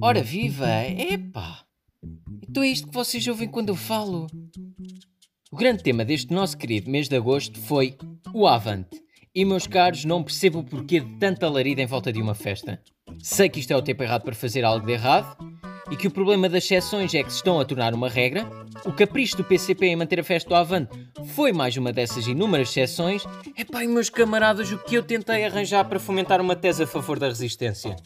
Ora viva! Epá! Então é isto que vocês ouvem quando eu falo. O grande tema deste nosso querido mês de agosto foi o Avante. E meus caros, não percebo o porquê de tanta larida em volta de uma festa. Sei que isto é o tempo errado para fazer algo de errado e que o problema das exceções é que se estão a tornar uma regra. O capricho do PCP em manter a festa do Avante foi mais uma dessas inúmeras exceções. Epá, e meus camaradas, o que eu tentei arranjar para fomentar uma tese a favor da resistência?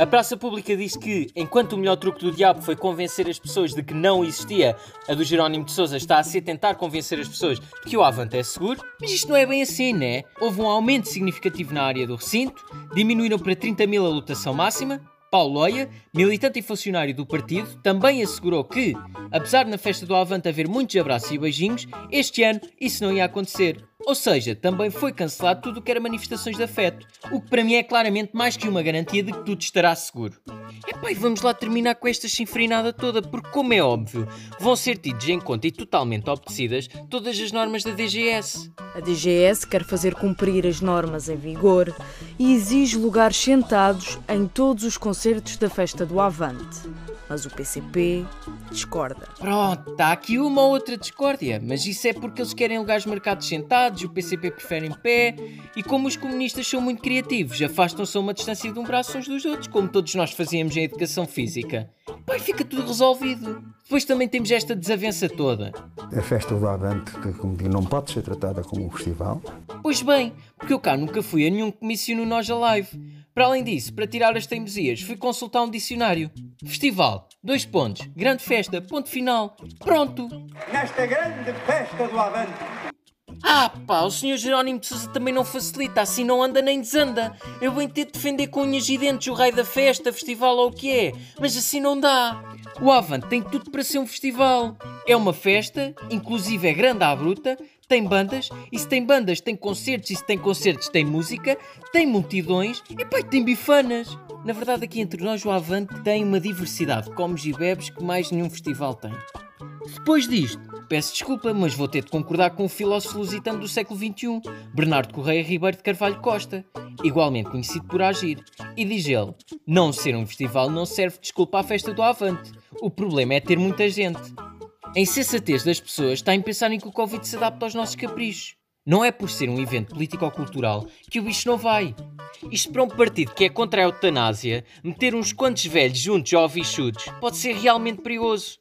A praça pública disse que, enquanto o melhor truque do diabo foi convencer as pessoas de que não existia, a do Jerónimo de Souza está a ser tentar convencer as pessoas de que o Avante é seguro. Mas isto não é bem assim, né? Houve um aumento significativo na área do recinto, diminuíram para 30 mil a lotação máxima, Paulo Loia, militante e funcionário do partido, também assegurou que, apesar de na festa do Avante haver muitos abraços e beijinhos, este ano isso não ia acontecer. Ou seja, também foi cancelado tudo o que era manifestações de afeto, o que para mim é claramente mais que uma garantia de que tudo estará seguro. Epá, e vamos lá terminar com esta chinfrinada toda, porque como é óbvio, vão ser tidos em conta e totalmente obedecidas todas as normas da DGS. A DGS quer fazer cumprir as normas em vigor e exige lugares sentados em todos os concertos da festa do Avante. Mas o PCP discorda. Pronto, está aqui uma ou outra discórdia, mas isso é porque eles querem lugares marcados sentados, o PCP prefere em pé, e como os comunistas são muito criativos, afastam-se a uma distância de um braço uns dos outros, como todos nós fazíamos em educação física. Pai, fica tudo resolvido. Depois também temos esta desavença toda. A festa do Avante, como digo, não pode ser tratada como um festival. Pois bem, porque eu cá nunca fui a nenhum comício no Nós Alive. Para além disso, para tirar as teimosias, fui consultar um dicionário. Festival, dois pontos, grande festa, ponto final. Pronto! Nesta grande festa do Avante. Ah pá, o senhor Jerónimo de Sousa também não facilita, assim não anda nem desanda. Eu bem de defender com unhas e dentes o raio da festa, festival ou o que é, mas assim não dá. O Avante tem tudo para ser um festival. É uma festa, inclusive é grande à bruta, tem bandas, e se tem bandas tem concertos, e se tem concertos tem música, tem multidões, e pá, tem bifanas. Na verdade aqui entre nós o Avante tem uma diversidade de comes e bebes que mais nenhum festival tem. Depois disto, peço desculpa, mas vou ter de concordar com o filósofo lusitano do século XXI, Bernardo Correia Ribeiro de Carvalho Costa, igualmente conhecido por Agir. E diz ele: não ser um festival não serve de desculpa à festa do Avante. O problema é ter muita gente. A insensatez das pessoas está em pensarem que o Covid se adapta aos nossos caprichos. Não é por ser um evento político-cultural que o bicho não vai. Isto para um partido que é contra a eutanásia, meter uns quantos velhos juntos ou bichudos pode ser realmente perigoso.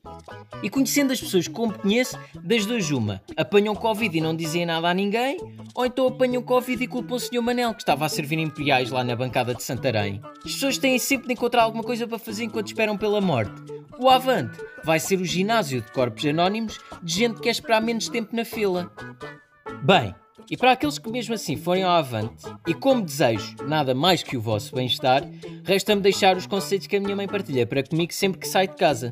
E conhecendo as pessoas como conheço, das duas uma, apanham Covid e não dizem nada a ninguém, ou então apanham Covid e culpam o Sr. Manel que estava a servir imperiais lá na bancada de Santarém. As pessoas têm sempre de encontrar alguma coisa para fazer enquanto esperam pela morte. O Avante vai ser o ginásio de corpos anónimos de gente que quer esperar menos tempo na fila. Bem, e para aqueles que mesmo assim forem ao avante, e como desejo nada mais que o vosso bem-estar, resta-me deixar os conceitos que a minha mãe partilha para comigo sempre que sai de casa.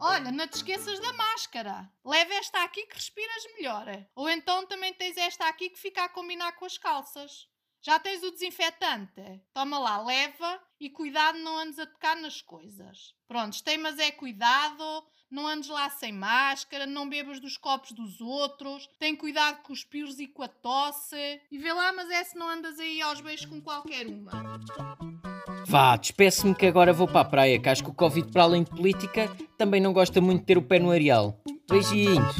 Olha, não te esqueças da máscara. Leva esta aqui que respiras melhor. Ou então também tens esta aqui que fica a combinar com as calças. Já tens o desinfetante? Toma lá, leva e cuidado, não andes a tocar nas coisas. Prontos, tem, mas é cuidado, não andes lá sem máscara, não bebas dos copos dos outros, tem cuidado com os piros e com a tosse. E vê lá, mas é se não andas aí aos beijos com qualquer uma. Vá, despeço-me que agora vou para a praia, que acho que o Covid, para além de política, também não gosta muito de ter o pé no areal. Beijinhos!